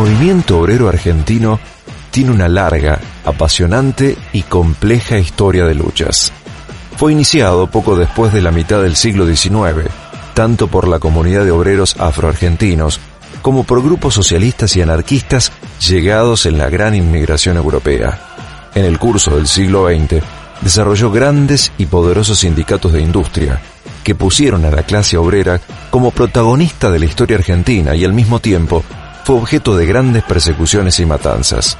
El movimiento obrero argentino tiene una larga, apasionante y compleja historia de luchas. Fue iniciado poco después de la mitad del siglo XIX, tanto por la comunidad de obreros afroargentinos como por grupos socialistas y anarquistas llegados en la gran inmigración europea. En el curso del siglo XX, desarrolló grandes y poderosos sindicatos de industria, que pusieron a la clase obrera como protagonista de la historia argentina y al mismo tiempo fue objeto de grandes persecuciones y matanzas.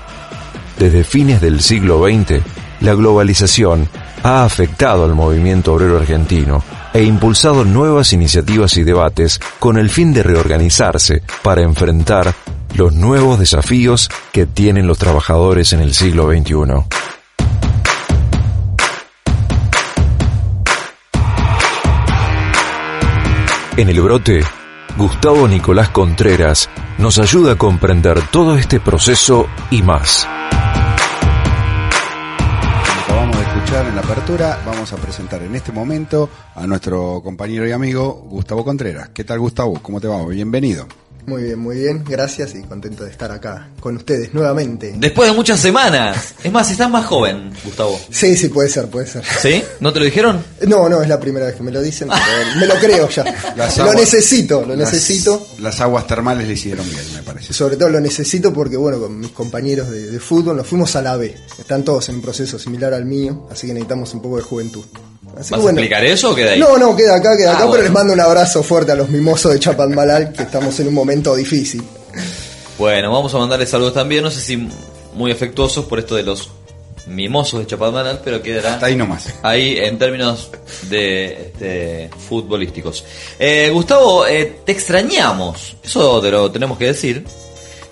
Desde fines del siglo XX, la globalización ha afectado al movimiento obrero argentino e impulsado nuevas iniciativas y debates con el fin de reorganizarse para enfrentar los nuevos desafíos que tienen los trabajadores en el siglo XXI. En el brote, Gustavo Nicolás Contreras nos ayuda a comprender todo este proceso y más. Como acabamos de escuchar en la apertura, vamos a presentar en este momento a nuestro compañero y amigo Gustavo Contreras. ¿Qué tal Gustavo? ¿Cómo te va? Bienvenido. Muy bien, muy bien, gracias y contento de estar acá con ustedes nuevamente. Después de muchas semanas. Es más, estás más joven, Gustavo. Sí, sí, puede ser, puede ser. ¿Sí? ¿No te lo dijeron? No, no, es la primera vez que me lo dicen, pero me lo creo ya. Las lo aguas- necesito, lo las- necesito. Las aguas termales le hicieron bien, me parece. Sobre todo lo necesito porque, bueno, con mis compañeros de, de fútbol nos fuimos a la B. Están todos en un proceso similar al mío, así que necesitamos un poco de juventud. Así ¿Vas que, a explicar eso o queda ahí? No, no, queda acá, queda Ah, acá, bueno. pero les mando un abrazo fuerte a los mimosos de Chapadmalal, que estamos en un momento difícil. Bueno, vamos a mandarle saludos también. No sé si muy afectuosos por esto de los mimosos de Chapadmalal, pero quedará Hasta ahí nomás. ahí en términos de, este, futbolísticos. Eh, Gustavo, eh, te extrañamos. Eso te lo tenemos que decir.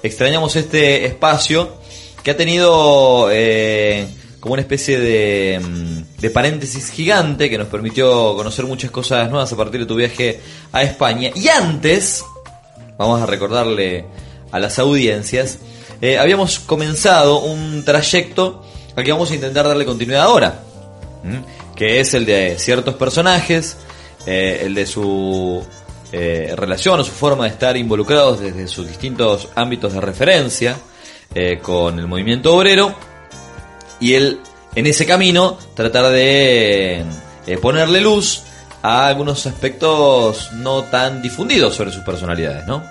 Extrañamos este espacio que ha tenido eh, como una especie de, mm, de paréntesis gigante que nos permitió conocer muchas cosas nuevas a partir de tu viaje a España. Y antes, vamos a recordarle a las audiencias, eh, habíamos comenzado un trayecto al que vamos a intentar darle continuidad ahora, que es el de ciertos personajes, eh, el de su eh, relación o su forma de estar involucrados desde sus distintos ámbitos de referencia con el movimiento obrero y él en ese camino tratar de eh, ponerle luz a algunos aspectos no tan difundidos sobre sus personalidades, ¿no?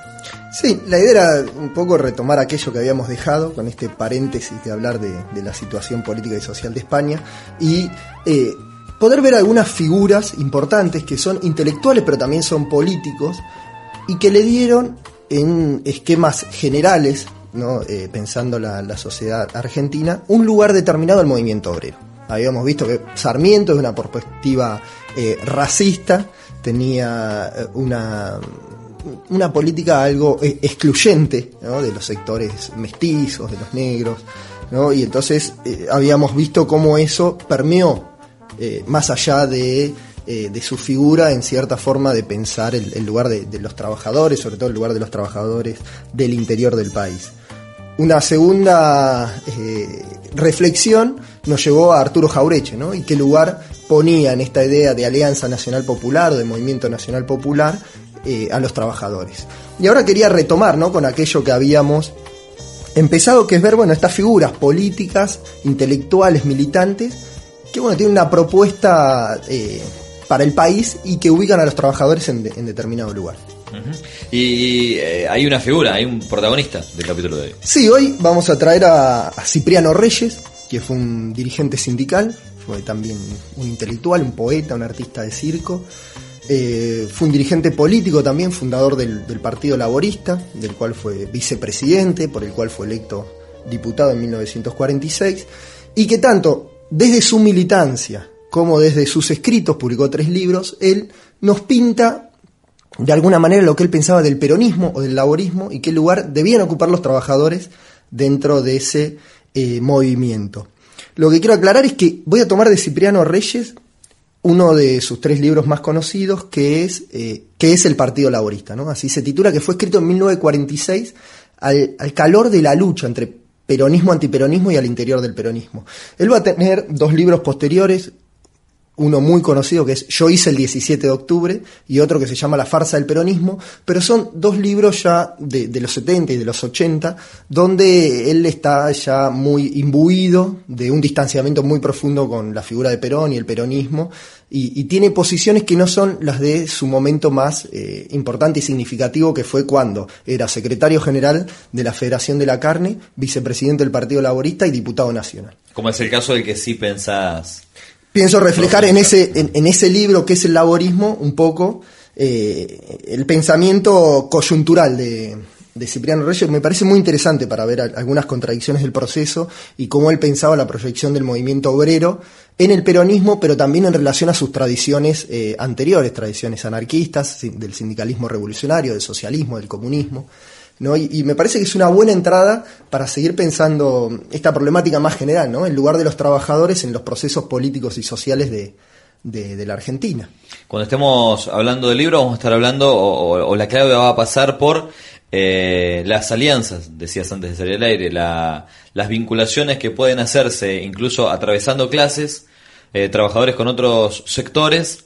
Sí, la idea era un poco retomar aquello que habíamos dejado con este paréntesis de hablar de, de la situación política y social de España y eh, poder ver algunas figuras importantes que son intelectuales pero también son políticos y que le dieron en esquemas generales, ¿no? Eh, pensando la, sociedad argentina, un lugar determinado al movimiento obrero. Habíamos visto que Sarmiento es una perspectiva eh, racista, tenía eh, una una política algo eh, excluyente de los sectores mestizos, de los negros, ¿no? y entonces habíamos visto cómo eso permeó más allá de, de su figura en cierta forma de pensar el, lugar de, de los trabajadores, sobre todo el lugar de los trabajadores del interior del país. Una segunda eh, reflexión nos llevó a Arturo Jaureche, ¿no? Y qué lugar ponía en esta idea de Alianza Nacional Popular, de Movimiento Nacional Popular, eh, a los trabajadores. Y ahora quería retomar, ¿no? Con aquello que habíamos empezado, que es ver, bueno, estas figuras políticas, intelectuales, militantes, que, bueno, tienen una propuesta eh, para el país y que ubican a los trabajadores en determinado lugar. Y eh, hay una figura, hay un protagonista del capítulo de hoy. Sí, hoy vamos a traer a, a Cipriano Reyes, que fue un dirigente sindical, fue también un intelectual, un poeta, un artista de circo. Eh, fue un dirigente político también, fundador del, del Partido Laborista, del cual fue vicepresidente, por el cual fue electo diputado en 1946, y que tanto desde su militancia como desde sus escritos, publicó tres libros, él nos pinta de alguna manera lo que él pensaba del peronismo o del laborismo y qué lugar debían ocupar los trabajadores dentro de ese eh, movimiento. Lo que quiero aclarar es que voy a tomar de Cipriano Reyes uno de sus tres libros más conocidos, que es, eh, que es El Partido Laborista, ¿no? Así se titula, que fue escrito en 1946 al, al calor de la lucha entre peronismo, antiperonismo y al interior del peronismo. Él va a tener dos libros posteriores, uno muy conocido que es Yo hice el 17 de octubre y otro que se llama La farsa del peronismo, pero son dos libros ya de, los 70 y de los 80, donde él está ya muy imbuido de un distanciamiento muy profundo con la figura de Perón y el peronismo, y, y tiene posiciones que no son las de su momento más eh, importante y significativo, que fue cuando era secretario general de la Federación de la Carne, vicepresidente del Partido Laborista y diputado nacional. Como es el caso del que sí pensás pienso reflejar en ese, en, en, ese libro que es el laborismo un poco eh, el pensamiento coyuntural de, de, Cipriano Reyes. Me parece muy interesante para ver algunas contradicciones del proceso y cómo él pensaba la proyección del movimiento obrero en el peronismo, pero también en relación a sus tradiciones eh, anteriores, tradiciones anarquistas, del sindicalismo revolucionario, del socialismo, del comunismo. Y, me parece que es una buena entrada para seguir pensando esta problemática más general, ¿no? El lugar de los trabajadores en los procesos políticos y sociales de, de, la Argentina. Cuando estemos hablando del libro, vamos a estar hablando, o, o la clave va a pasar por eh, las alianzas, decías antes de salir al aire, la, las vinculaciones que pueden hacerse incluso atravesando clases, eh, trabajadores con otros sectores,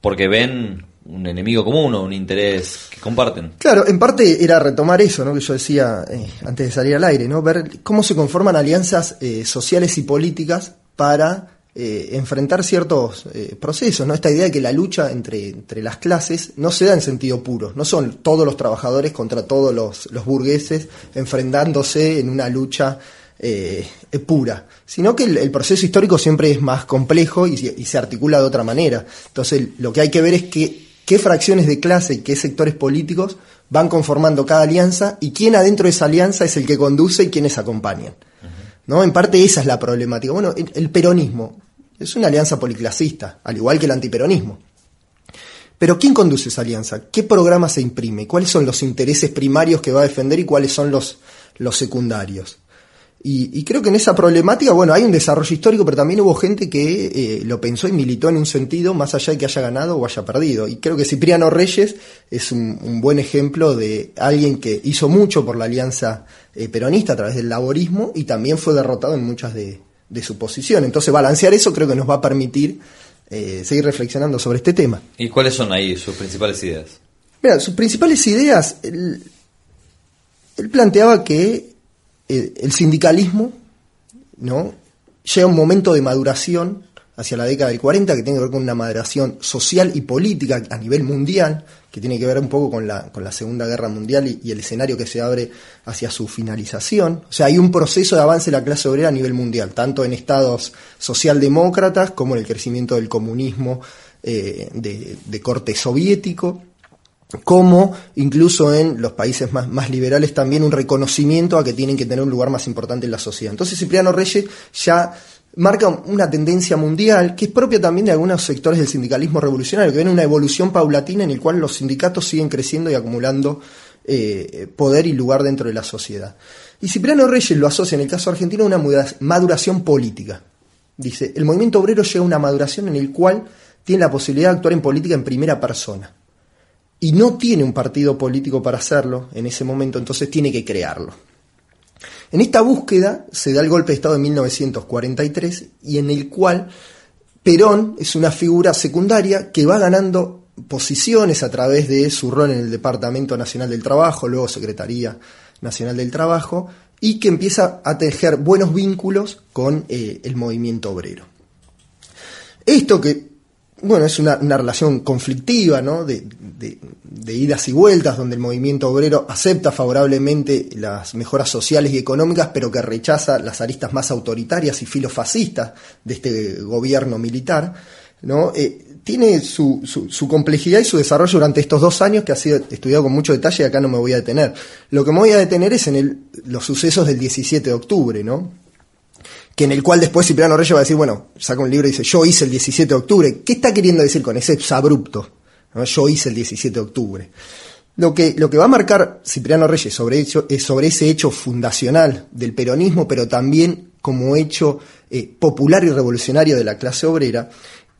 porque ven un enemigo común o un interés que comparten. Claro, en parte era retomar eso, ¿no? Que yo decía eh, antes de salir al aire, ¿no? Ver cómo se conforman alianzas eh, sociales y políticas para eh, enfrentar ciertos procesos, ¿no? Esta idea de que la lucha entre, entre las clases no se da en sentido puro, no son todos los trabajadores contra todos los, los burgueses enfrentándose en una lucha eh, pura, sino que el, proceso histórico siempre es más complejo y, se articula de otra manera. Entonces, lo que hay que ver es que, qué fracciones de clase y qué sectores políticos van conformando cada alianza y quién adentro de esa alianza es el que conduce y quiénes acompañan. ¿No? En parte esa es la problemática. Bueno, el, el peronismo es una alianza policlasista, al igual que el antiperonismo. Pero ¿quién conduce esa alianza? ¿Qué programa se imprime? ¿Cuáles son los intereses primarios que va a defender y cuáles son los, los secundarios? Y, y, creo que en esa problemática, bueno, hay un desarrollo histórico, pero también hubo gente que eh, lo pensó y militó en un sentido más allá de que haya ganado o haya perdido. Y creo que Cipriano Reyes es un, un buen ejemplo de alguien que hizo mucho por la alianza eh, peronista a través del laborismo y también fue derrotado en muchas de, de su posición. Entonces, balancear eso creo que nos va a permitir eh, seguir reflexionando sobre este tema. ¿Y cuáles son ahí sus principales ideas? Mira, sus principales ideas, él, él planteaba que el sindicalismo no llega un momento de maduración hacia la década del 40 que tiene que ver con una maduración social y política a nivel mundial, que tiene que ver un poco con la, con la Segunda Guerra Mundial y, el escenario que se abre hacia su finalización. O sea, hay un proceso de avance de la clase obrera a nivel mundial, tanto en estados socialdemócratas como en el crecimiento del comunismo eh, de corte soviético como incluso en los países más, liberales también un reconocimiento a que tienen que tener un lugar más importante en la sociedad. Entonces Cipriano Reyes ya marca una tendencia mundial que es propia también de algunos sectores del sindicalismo revolucionario, que ven una evolución paulatina en el cual los sindicatos siguen creciendo y acumulando eh, poder y lugar dentro de la sociedad. Y Cipriano Reyes lo asocia en el caso argentino a una maduración política. Dice, el movimiento obrero llega a una maduración en el cual tiene la posibilidad de actuar en política en primera persona y no tiene un partido político para hacerlo en ese momento, entonces tiene que crearlo. En esta búsqueda se da el golpe de Estado de 1943 y en el cual Perón es una figura secundaria que va ganando posiciones a través de su rol en el Departamento Nacional del Trabajo, luego Secretaría Nacional del Trabajo, y que empieza a tejer buenos vínculos con eh, el movimiento obrero. Esto que bueno, es una, relación conflictiva, ¿no? De, idas y vueltas, donde el movimiento obrero acepta favorablemente las mejoras sociales y económicas, pero que rechaza las aristas más autoritarias y filofascistas de este gobierno militar, ¿no? Eh, tiene su, su, su, complejidad y su desarrollo durante estos dos años que ha sido estudiado con mucho detalle y acá no me voy a detener. Lo que me voy a detener es en el, los sucesos del 17 de octubre, ¿no? Que en el cual después Cipriano Reyes va a decir, bueno, saca un libro y dice, yo hice el 17 de octubre. ¿Qué está queriendo decir con ese abrupto? Yo hice el 17 de octubre. Lo que, lo que va a marcar Cipriano Reyes sobre, es sobre ese hecho fundacional del peronismo, pero también como hecho eh, popular y revolucionario de la clase obrera,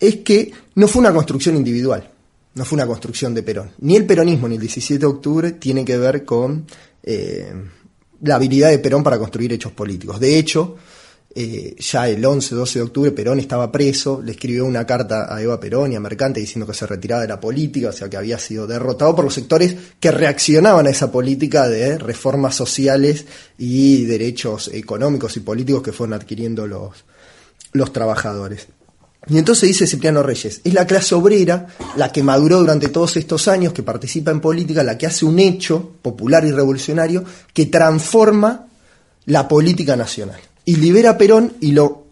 es que no fue una construcción individual, no fue una construcción de Perón. Ni el peronismo ni el 17 de octubre tiene que ver con eh, la habilidad de Perón para construir hechos políticos. De hecho, eh, ya el 11, 12 de octubre Perón estaba preso, le escribió una carta a Eva Perón y a Mercante diciendo que se retiraba de la política, o sea que había sido derrotado por los sectores que reaccionaban a esa política de reformas sociales y derechos económicos y políticos que fueron adquiriendo los, los trabajadores. Y entonces dice Cipriano Reyes, es la clase obrera la que maduró durante todos estos años, que participa en política, la que hace un hecho popular y revolucionario que transforma la política nacional y libera a Perón y lo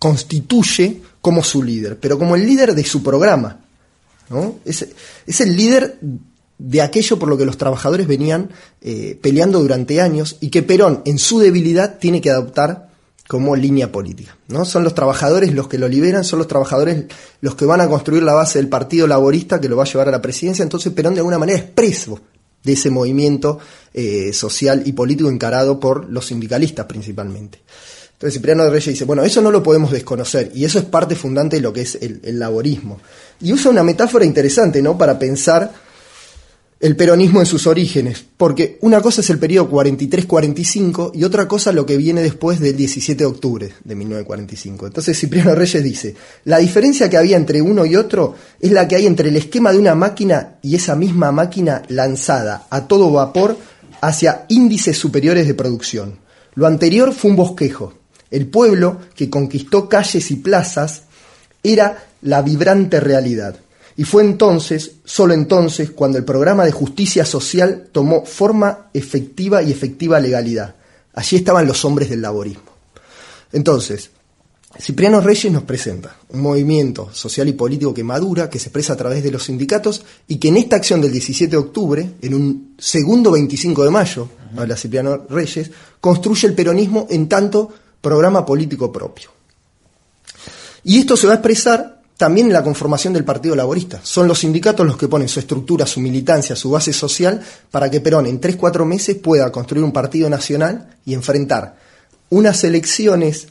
constituye como su líder, pero como el líder de su programa. ¿no? Es, es el líder de aquello por lo que los trabajadores venían eh, peleando durante años y que Perón, en su debilidad, tiene que adoptar como línea política. ¿no? Son los trabajadores los que lo liberan, son los trabajadores los que van a construir la base del Partido Laborista que lo va a llevar a la presidencia. Entonces Perón de alguna manera es preso de ese movimiento eh, social y político encarado por los sindicalistas principalmente. Entonces Cipriano de Reyes dice, bueno, eso no lo podemos desconocer y eso es parte fundante de lo que es el, el laborismo. Y usa una metáfora interesante, ¿no? Para pensar el peronismo en sus orígenes, porque una cosa es el periodo 43-45 y otra cosa lo que viene después del 17 de octubre de 1945. Entonces Cipriano Reyes dice, la diferencia que había entre uno y otro es la que hay entre el esquema de una máquina y esa misma máquina lanzada a todo vapor hacia índices superiores de producción. Lo anterior fue un bosquejo. El pueblo que conquistó calles y plazas era la vibrante realidad. Y fue entonces, solo entonces, cuando el programa de justicia social tomó forma efectiva y efectiva legalidad. Allí estaban los hombres del laborismo. Entonces, Cipriano Reyes nos presenta un movimiento social y político que madura, que se expresa a través de los sindicatos y que en esta acción del 17 de octubre, en un segundo 25 de mayo, habla Cipriano Reyes, construye el peronismo en tanto programa político propio. Y esto se va a expresar también en la conformación del Partido Laborista. Son los sindicatos los que ponen su estructura, su militancia, su base social para que Perón en 3-4 meses pueda construir un partido nacional y enfrentar unas elecciones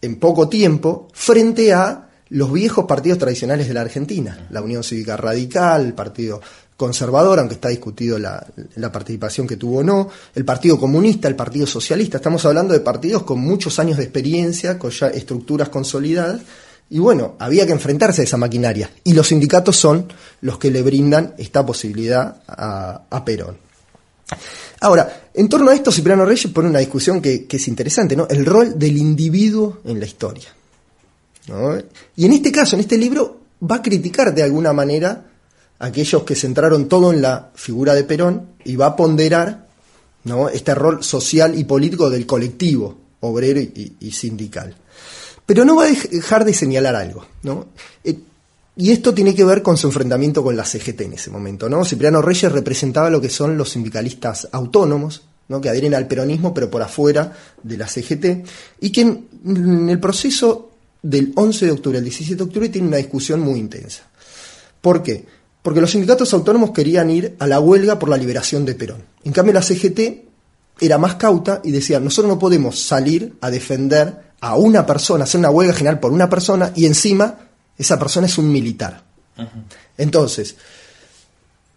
en poco tiempo frente a los viejos partidos tradicionales de la Argentina, la Unión Cívica Radical, el Partido Conservador, aunque está discutido la, la, participación que tuvo o no, el Partido Comunista, el Partido Socialista. Estamos hablando de partidos con muchos años de experiencia, con ya estructuras consolidadas, y bueno, había que enfrentarse a esa maquinaria. Y los sindicatos son los que le brindan esta posibilidad a, Perón. Ahora, en torno a esto, Cipriano Reyes pone una discusión que, es interesante, ¿no? El rol del individuo en la historia. ¿no? Y en este caso, en este libro, va a criticar de alguna manera a aquellos que centraron todo en la figura de Perón y va a ponderar este rol social y político del colectivo obrero y sindical. Pero no va a dejar de señalar algo, ¿no? Eh, y esto tiene que ver con su enfrentamiento con la CGT en ese momento, ¿no? Cipriano Reyes representaba lo que son los sindicalistas autónomos, ¿no? que adhieren al peronismo pero por afuera de la CGT, y que en, en el proceso del 11 de octubre al 17 de octubre tiene una discusión muy intensa. ¿Por qué? Porque los sindicatos autónomos querían ir a la huelga por la liberación de Perón. En cambio la CGT era más cauta y decía, nosotros no podemos salir a defender a una persona, hacer una huelga general por una persona y encima esa persona es un militar. Uh -huh. Entonces,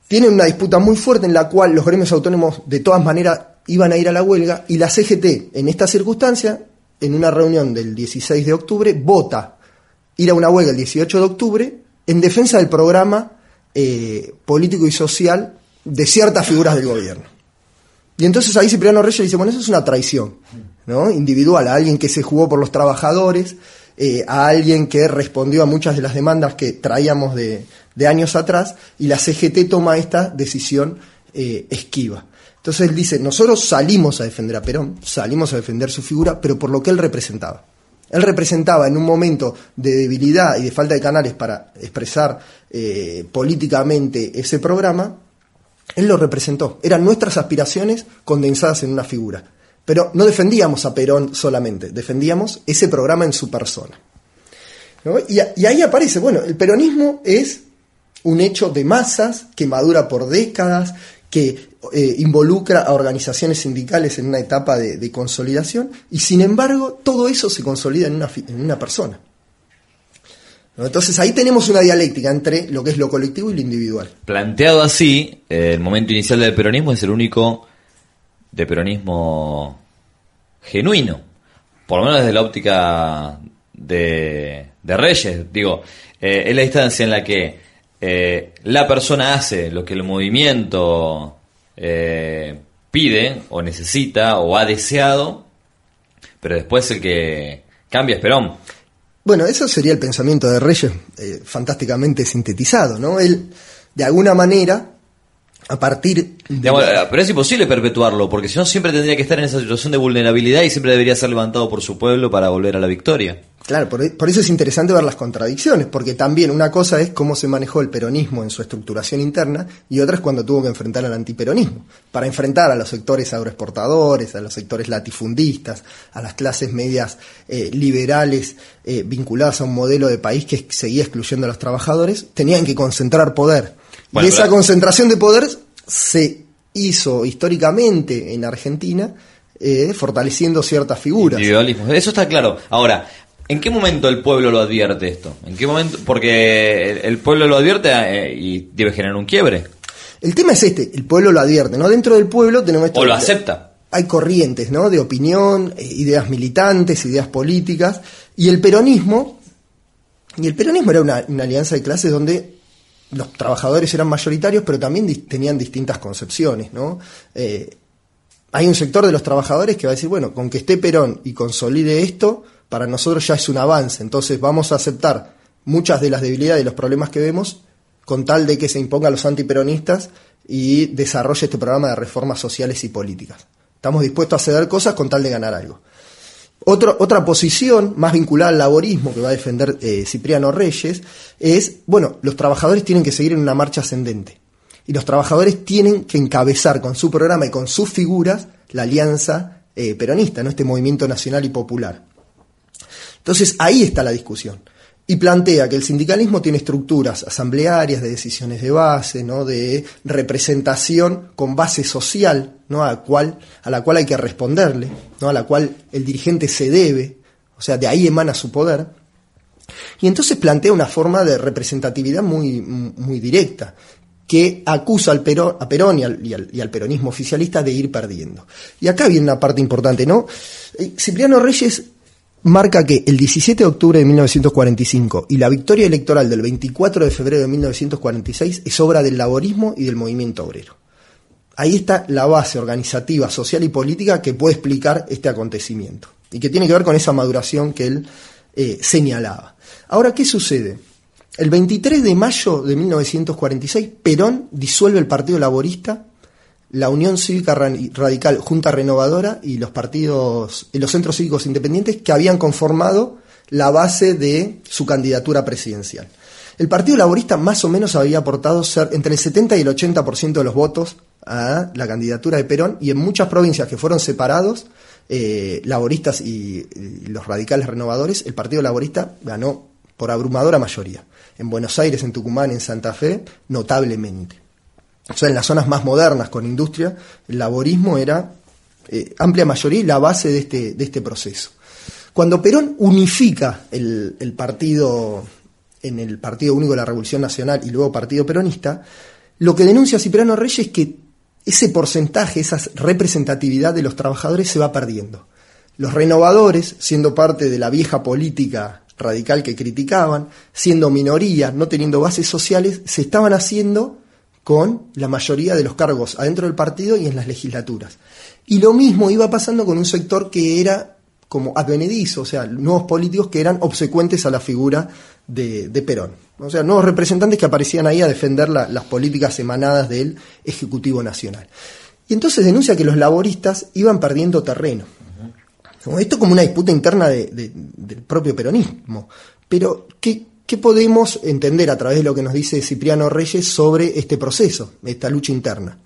tienen una disputa muy fuerte en la cual los gremios autónomos de todas maneras iban a ir a la huelga y la CGT en esta circunstancia, en una reunión del 16 de octubre, vota ir a una huelga el 18 de octubre en defensa del programa eh, político y social de ciertas figuras del gobierno. Y entonces ahí Cipriano Reyes dice, bueno, eso es una traición. ¿no? individual, a alguien que se jugó por los trabajadores, eh, a alguien que respondió a muchas de las demandas que traíamos de, años atrás, y la CGT toma esta decisión eh, esquiva. Entonces él dice, nosotros salimos a defender a Perón, salimos a defender su figura, pero por lo que él representaba. Él representaba en un momento de debilidad y de falta de canales para expresar eh, políticamente ese programa, él lo representó. Eran nuestras aspiraciones condensadas en una figura. Pero no defendíamos a Perón solamente, defendíamos ese programa en su persona. y, ahí aparece, bueno, el peronismo es un hecho de masas que madura por décadas, que eh, involucra a organizaciones sindicales en una etapa de, de, consolidación, y sin embargo todo eso se consolida en una, en una persona. Entonces ahí tenemos una dialéctica entre lo que es lo colectivo y lo individual. Planteado así, el momento inicial del peronismo es el único de peronismo genuino. por lo menos desde la óptica de, de Reyes, digo, eh, es la distancia en la que eh, la persona hace lo que el movimiento eh, pide o necesita o ha deseado, pero después el que cambia es Perón. Bueno, eso sería el pensamiento de Reyes eh, fantásticamente sintetizado, ¿no? Él, de alguna manera, a partir de... Digamos, pero es imposible perpetuarlo, porque si no siempre tendría que estar en esa situación de vulnerabilidad y siempre debería ser levantado por su pueblo para volver a la victoria. Claro, por, por eso es interesante ver las contradicciones, porque también una cosa es cómo se manejó el peronismo en su estructuración interna y otra es cuando tuvo que enfrentar al antiperonismo. Para enfrentar a los sectores agroexportadores, a los sectores latifundistas, a las clases medias eh, liberales eh, vinculadas a un modelo de país que seguía excluyendo a los trabajadores, tenían que concentrar poder. Bueno, y esa concentración de poder se hizo históricamente en Argentina eh, fortaleciendo ciertas figuras. Individualismo. Eso está claro. Ahora, ¿en qué momento el pueblo lo advierte esto? ¿En qué momento? Porque el, el pueblo lo advierte eh, y debe generar un quiebre. El tema es este, el pueblo lo advierte, ¿no? Dentro del pueblo tenemos esto. O lo acepta. Hay corrientes, ¿no? De opinión, eh, ideas militantes, ideas políticas, y el peronismo, y el peronismo era una, una alianza de clases donde los trabajadores eran mayoritarios, pero también dis- tenían distintas concepciones, ¿no? Eh, hay un sector de los trabajadores que va a decir, bueno, con que esté Perón y consolide esto, para nosotros ya es un avance, entonces vamos a aceptar muchas de las debilidades y los problemas que vemos con tal de que se imponga a los antiperonistas y desarrolle este programa de reformas sociales y políticas. Estamos dispuestos a ceder cosas con tal de ganar algo. Otra posición más vinculada al laborismo que va a defender eh, Cipriano Reyes es, bueno, los trabajadores tienen que seguir en una marcha ascendente. Y los trabajadores tienen que encabezar con su programa y con sus figuras la alianza eh, peronista, ¿no? este movimiento nacional y popular. Entonces ahí está la discusión. Y plantea que el sindicalismo tiene estructuras asamblearias, de decisiones de base, ¿no? de representación con base social, ¿no? a, cual, a la cual hay que responderle, ¿no? a la cual el dirigente se debe, o sea, de ahí emana su poder. Y entonces plantea una forma de representatividad muy, muy directa, que acusa al Perón, a Perón y al, y al- peronismo oficialista de ir perdiendo. Y acá viene una parte importante, ¿no? Eh, Cipriano Reyes marca que el 17 de octubre de 1945 y la victoria electoral del 24 de febrero de 1946 es obra del laborismo y del movimiento obrero. Ahí está la base organizativa, social y política que puede explicar este acontecimiento y que tiene que ver con esa maduración que él eh, señalaba. Ahora, ¿qué sucede? El 23 de mayo de 1946, Perón disuelve el Partido Laborista, la Unión Cívica Ra- Radical, Junta Renovadora y los partidos, los centros cívicos independientes que habían conformado la base de su candidatura presidencial. El Partido Laborista más o menos había aportado entre el 70 y el 80% de los votos a la candidatura de Perón y en muchas provincias que fueron separados, eh, laboristas y, y los radicales renovadores, el Partido Laborista ganó por abrumadora mayoría. En Buenos Aires, en Tucumán, en Santa Fe, notablemente. O sea, en las zonas más modernas con industria, el laborismo era eh, amplia mayoría y la base de este, de este proceso. Cuando Perón unifica el, el partido en el Partido Único de la Revolución Nacional y luego Partido Peronista, lo que denuncia Cipriano Reyes es que ese porcentaje, esa representatividad de los trabajadores se va perdiendo. Los renovadores, siendo parte de la vieja política radical que criticaban, siendo minoría, no teniendo bases sociales, se estaban haciendo con la mayoría de los cargos adentro del partido y en las legislaturas. Y lo mismo iba pasando con un sector que era como advenedizo, o sea, nuevos políticos que eran obsecuentes a la figura de, Perón. O sea, nuevos representantes que aparecían ahí a defender la- las políticas emanadas del Ejecutivo Nacional. Y entonces denuncia que los laboristas iban perdiendo terreno. Esto como una disputa interna de- de- del propio peronismo. Pero, ¿qué, ¿qué podemos entender a través de lo que nos dice Cipriano Reyes sobre este proceso, esta lucha interna?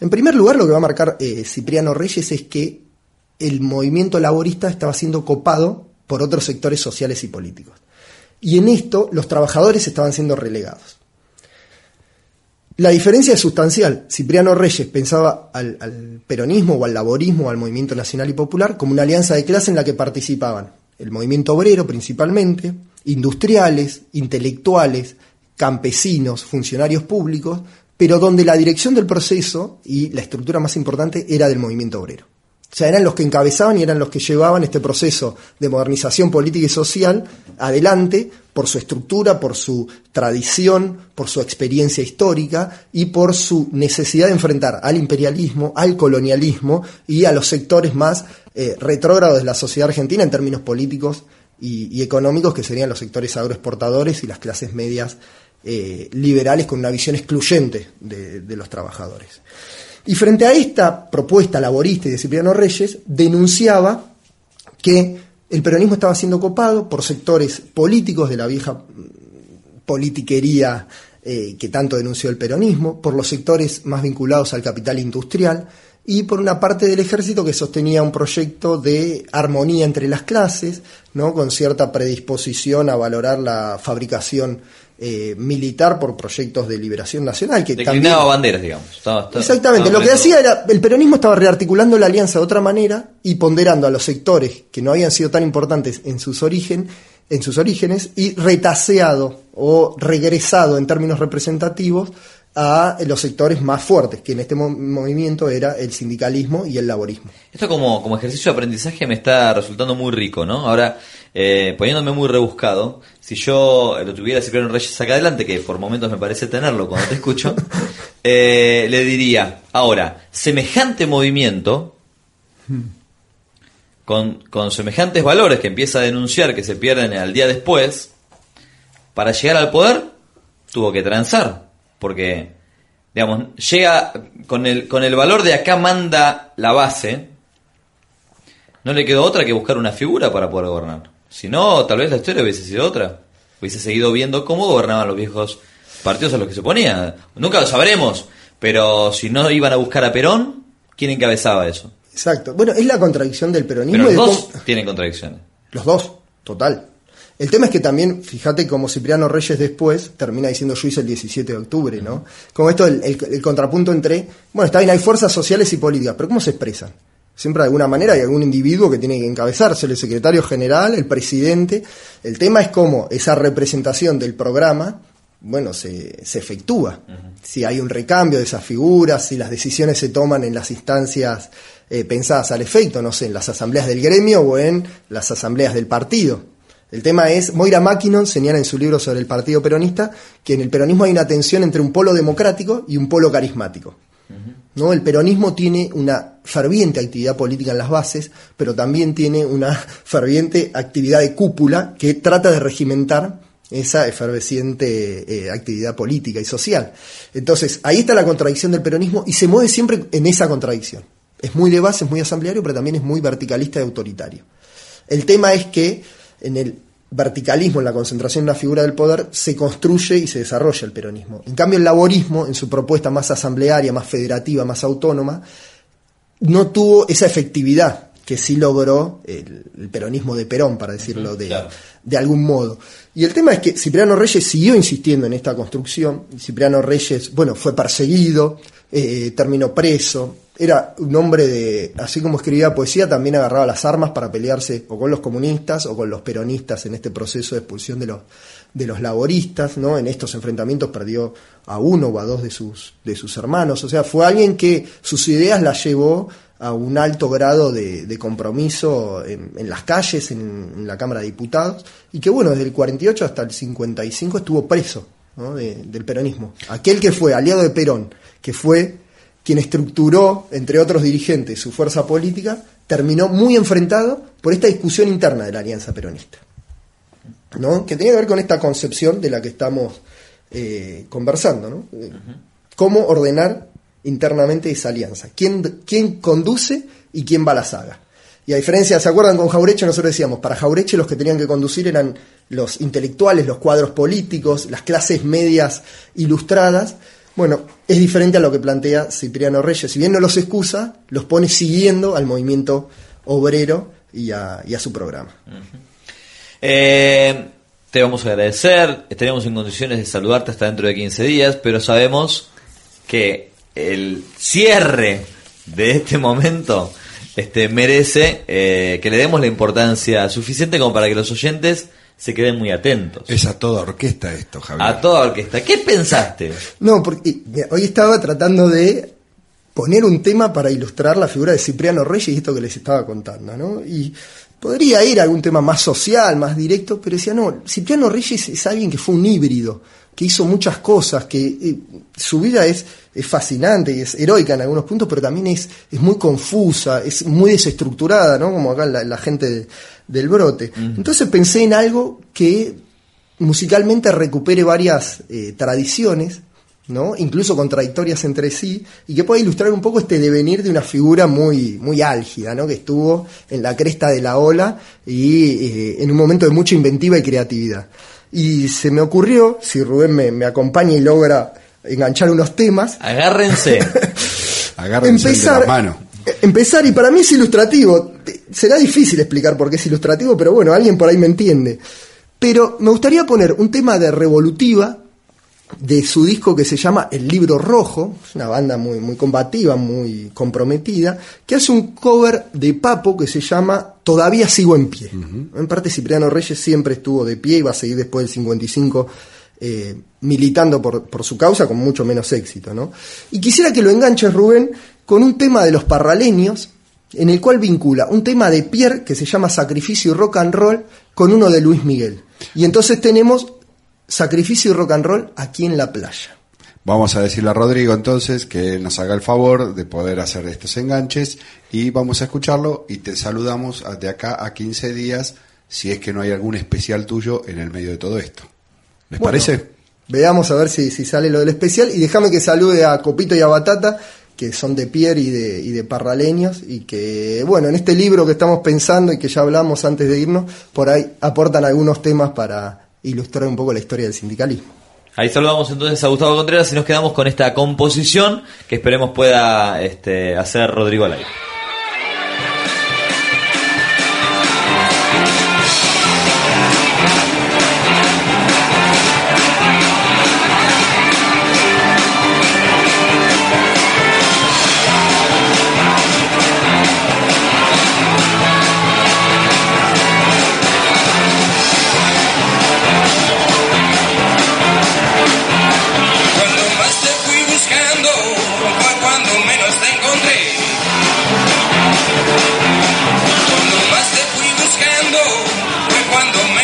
En primer lugar, lo que va a marcar eh, Cipriano Reyes es que el movimiento laborista estaba siendo copado por otros sectores sociales y políticos. Y en esto los trabajadores estaban siendo relegados. La diferencia es sustancial. Cipriano Reyes pensaba al, al peronismo o al laborismo o al movimiento nacional y popular como una alianza de clase en la que participaban el movimiento obrero principalmente, industriales, intelectuales, campesinos, funcionarios públicos, pero donde la dirección del proceso y la estructura más importante era del movimiento obrero. O sea, eran los que encabezaban y eran los que llevaban este proceso de modernización política y social adelante por su estructura, por su tradición, por su experiencia histórica y por su necesidad de enfrentar al imperialismo, al colonialismo y a los sectores más eh, retrógrados de la sociedad argentina en términos políticos y, económicos, que serían los sectores agroexportadores y las clases medias eh, liberales con una visión excluyente de los trabajadores. Y frente a esta propuesta laborista y de Cipriano Reyes, denunciaba que el peronismo estaba siendo copado por sectores políticos de la vieja mm, politiquería eh, que tanto denunció el peronismo, por los sectores más vinculados al capital industrial y por una parte del ejército que sostenía un proyecto de armonía entre las clases, ¿no? con cierta predisposición a valorar la fabricación eh, militar por proyectos de liberación nacional. Que Declinaba banderas, digamos. Exactamente, lo que hacía era, el peronismo estaba rearticulando la alianza de otra manera y ponderando a los sectores que no habían sido tan importantes en sus, origen, en sus orígenes y retaseado o regresado en términos representativos a los sectores más fuertes, que en este movimiento era el sindicalismo y el laborismo. Esto como, como ejercicio de aprendizaje me está resultando muy rico, ¿no? Ahora, eh, poniéndome muy rebuscado, si yo lo tuviera Cipriano Reyes acá adelante, que por momentos me parece tenerlo cuando te escucho, eh, le diría, ahora, semejante movimiento, con, con semejantes valores que empieza a denunciar que se pierden al día después, para llegar al poder, tuvo que transar porque, digamos, llega con el, con el valor de acá manda la base, no le quedó otra que buscar una figura para poder gobernar. Si no, tal vez la historia hubiese sido otra. Hubiese seguido viendo cómo gobernaban los viejos partidos a los que se oponía. Nunca lo sabremos, pero si no iban a buscar a Perón, ¿quién encabezaba eso? Exacto. Bueno, es la contradicción del peronismo. Pero los dos tienen contradicciones. Los dos, total. El tema es que también, fíjate como Cipriano Reyes después termina diciendo yo hice el 17 de octubre, ¿no? Como esto, el, contrapunto entre, bueno, está bien, hay fuerzas sociales y políticas, pero ¿cómo se expresan? Siempre de alguna manera hay algún individuo que tiene que encabezarse, el secretario general, el presidente. El tema es cómo esa representación del programa, bueno, se, se efectúa. Si hay un recambio de esas figuras, si las decisiones se toman en las instancias eh, pensadas al efecto, no sé, en las asambleas del gremio o en las asambleas del partido. El tema es, Moira Mackinnon señala en su libro sobre el Partido Peronista que en el peronismo hay una tensión entre un polo democrático y un polo carismático. ¿no? El peronismo tiene una ferviente actividad política en las bases, pero también tiene una ferviente actividad de cúpula que trata de regimentar esa efervesciente eh, actividad política y social. Entonces, ahí está la contradicción del peronismo y se mueve siempre en esa contradicción. Es muy de base, es muy asambleario, pero también es muy verticalista y autoritario. El tema es que en el verticalismo, en la concentración de una figura del poder, se construye y se desarrolla el peronismo. En cambio, el laborismo, en su propuesta más asamblearia, más federativa, más autónoma, no tuvo esa efectividad que sí logró el, peronismo de Perón, para decirlo de, de, algún modo. Y el tema es que Cipriano Reyes siguió insistiendo en esta construcción. Cipriano Reyes, bueno, fue perseguido, eh, terminó preso, era un hombre de, así como escribía poesía, también agarraba las armas para pelearse o con los comunistas o con los peronistas en este proceso de expulsión de los, de los laboristas, ¿no? En estos enfrentamientos perdió a uno o a dos de sus, de sus hermanos. O sea, fue alguien que sus ideas las llevó a un alto grado de, compromiso en, las calles, en, la Cámara de Diputados, y que bueno, desde el 48 hasta el 55 estuvo preso del peronismo. Aquel que fue aliado de Perón, que fue quien estructuró, entre otros dirigentes, su fuerza política, terminó muy enfrentado por esta discusión interna de la alianza peronista, ¿no? que tenía que ver con esta concepción de la que estamos eh, conversando. ¿no? ¿Cómo ordenar internamente esa alianza? ¿Quién, ¿Quién conduce y quién va a la saga? Y a diferencia, ¿se acuerdan con Jaureche? Nosotros decíamos, para Jaureche los que tenían que conducir eran los intelectuales, los cuadros políticos, las clases medias ilustradas, bueno, es diferente a lo que plantea Cipriano Reyes. Si bien no los excusa, los pone siguiendo al movimiento obrero y a, su programa. Eh, te vamos a agradecer, estaremos en condiciones de saludarte hasta dentro de 15 días, pero sabemos que el cierre de este momento este, merece eh, que le demos la importancia suficiente como para que los oyentes se queden muy atentos. Es a toda orquesta esto, Javier. A toda orquesta. ¿Qué pensaste? No, porque hoy estaba tratando de poner un tema para ilustrar la figura de Cipriano Reyes y esto que les estaba contando, ¿no? Y podría ir a algún tema más social, más directo, pero decía, no, Cipriano Reyes es alguien que fue un híbrido, que hizo muchas cosas, que eh, su vida es, es fascinante y es heroica en algunos puntos, pero también es, es muy confusa, es muy desestructurada, ¿no? Como acá la, la gente de- del brote. Entonces pensé en algo que musicalmente recupere varias eh, tradiciones, ¿no? incluso contradictorias entre sí, y que pueda ilustrar un poco este devenir de una figura muy, muy álgida, ¿no? que estuvo en la cresta de la ola y eh, en un momento de mucha inventiva y creatividad. Y se me ocurrió, si Rubén me, me acompaña y logra enganchar unos temas, Agárrense. Agárrense empezar, eh, empezar, y para mí es ilustrativo. Será difícil explicar por qué es ilustrativo, pero bueno, alguien por ahí me entiende. Pero me gustaría poner un tema de Revolutiva de su disco que se llama El Libro Rojo, es una banda muy, muy combativa, muy comprometida, que hace un cover de Papo que se llama Todavía sigo en pie. En parte Cipriano Reyes siempre estuvo de pie y va a seguir después del 55 eh, militando por, por su causa con mucho menos éxito. ¿no? Y quisiera que lo enganches, Rubén, con un tema de los parraleños, en el cual vincula un tema de Pierre que se llama Sacrificio y Rock and Roll con uno de Luis Miguel. Y entonces tenemos Sacrificio y Rock and Roll aquí en la playa. Vamos a decirle a Rodrigo entonces que nos haga el favor de poder hacer estos enganches y vamos a escucharlo y te saludamos de acá a 15 días si es que no hay algún especial tuyo en el medio de todo esto. ¿Les Bueno, parece? Veamos a ver si, si sale lo del especial. Y déjame que salude a Copito y a Batata, que son de Pierre y de, y de Parraleños, y que, bueno, en este libro que estamos pensando y que ya hablamos antes de irnos, por ahí aportan algunos temas para ilustrar un poco la historia del sindicalismo. Ahí saludamos entonces a Gustavo Contreras y nos quedamos con esta composición que esperemos pueda este, hacer Rodrigo al cuando menos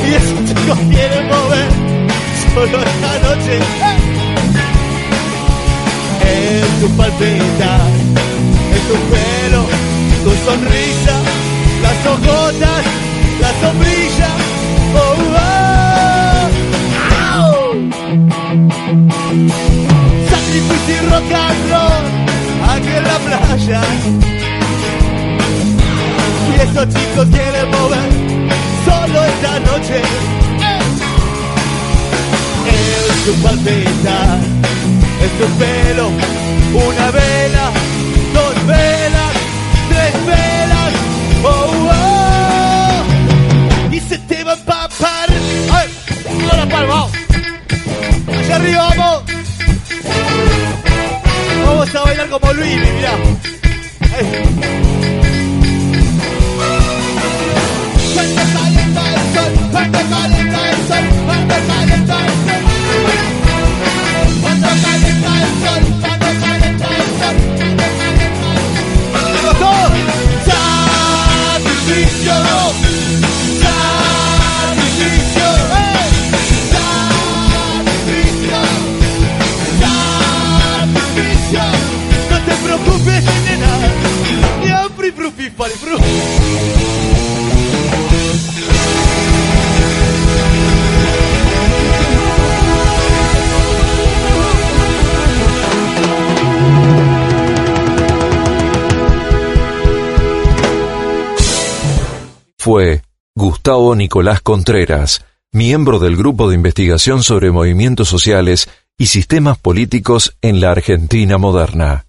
Y esos chicos quieren mover solo esta noche. En tu palpita, en tu pelo, tu sonrisa, las hojotas, la sombrilla. Oh, oh. Sacrificio y rock and roll aquí en la playa. Y estos chicos quieren mover solo esta noche. En su palpita, en su pelo, una vela, dos velas, tres velas. Oh, oh. Y se te va a empapar. ¡Ay! ¡Ahora palma! ¡Allá arriba vamos! Vamos a bailar como Luis, mirá. Ahí. Gustavo Nicolás Contreras, miembro del Grupo de Investigación sobre Movimientos Sociales y Sistemas Políticos en la Argentina Moderna.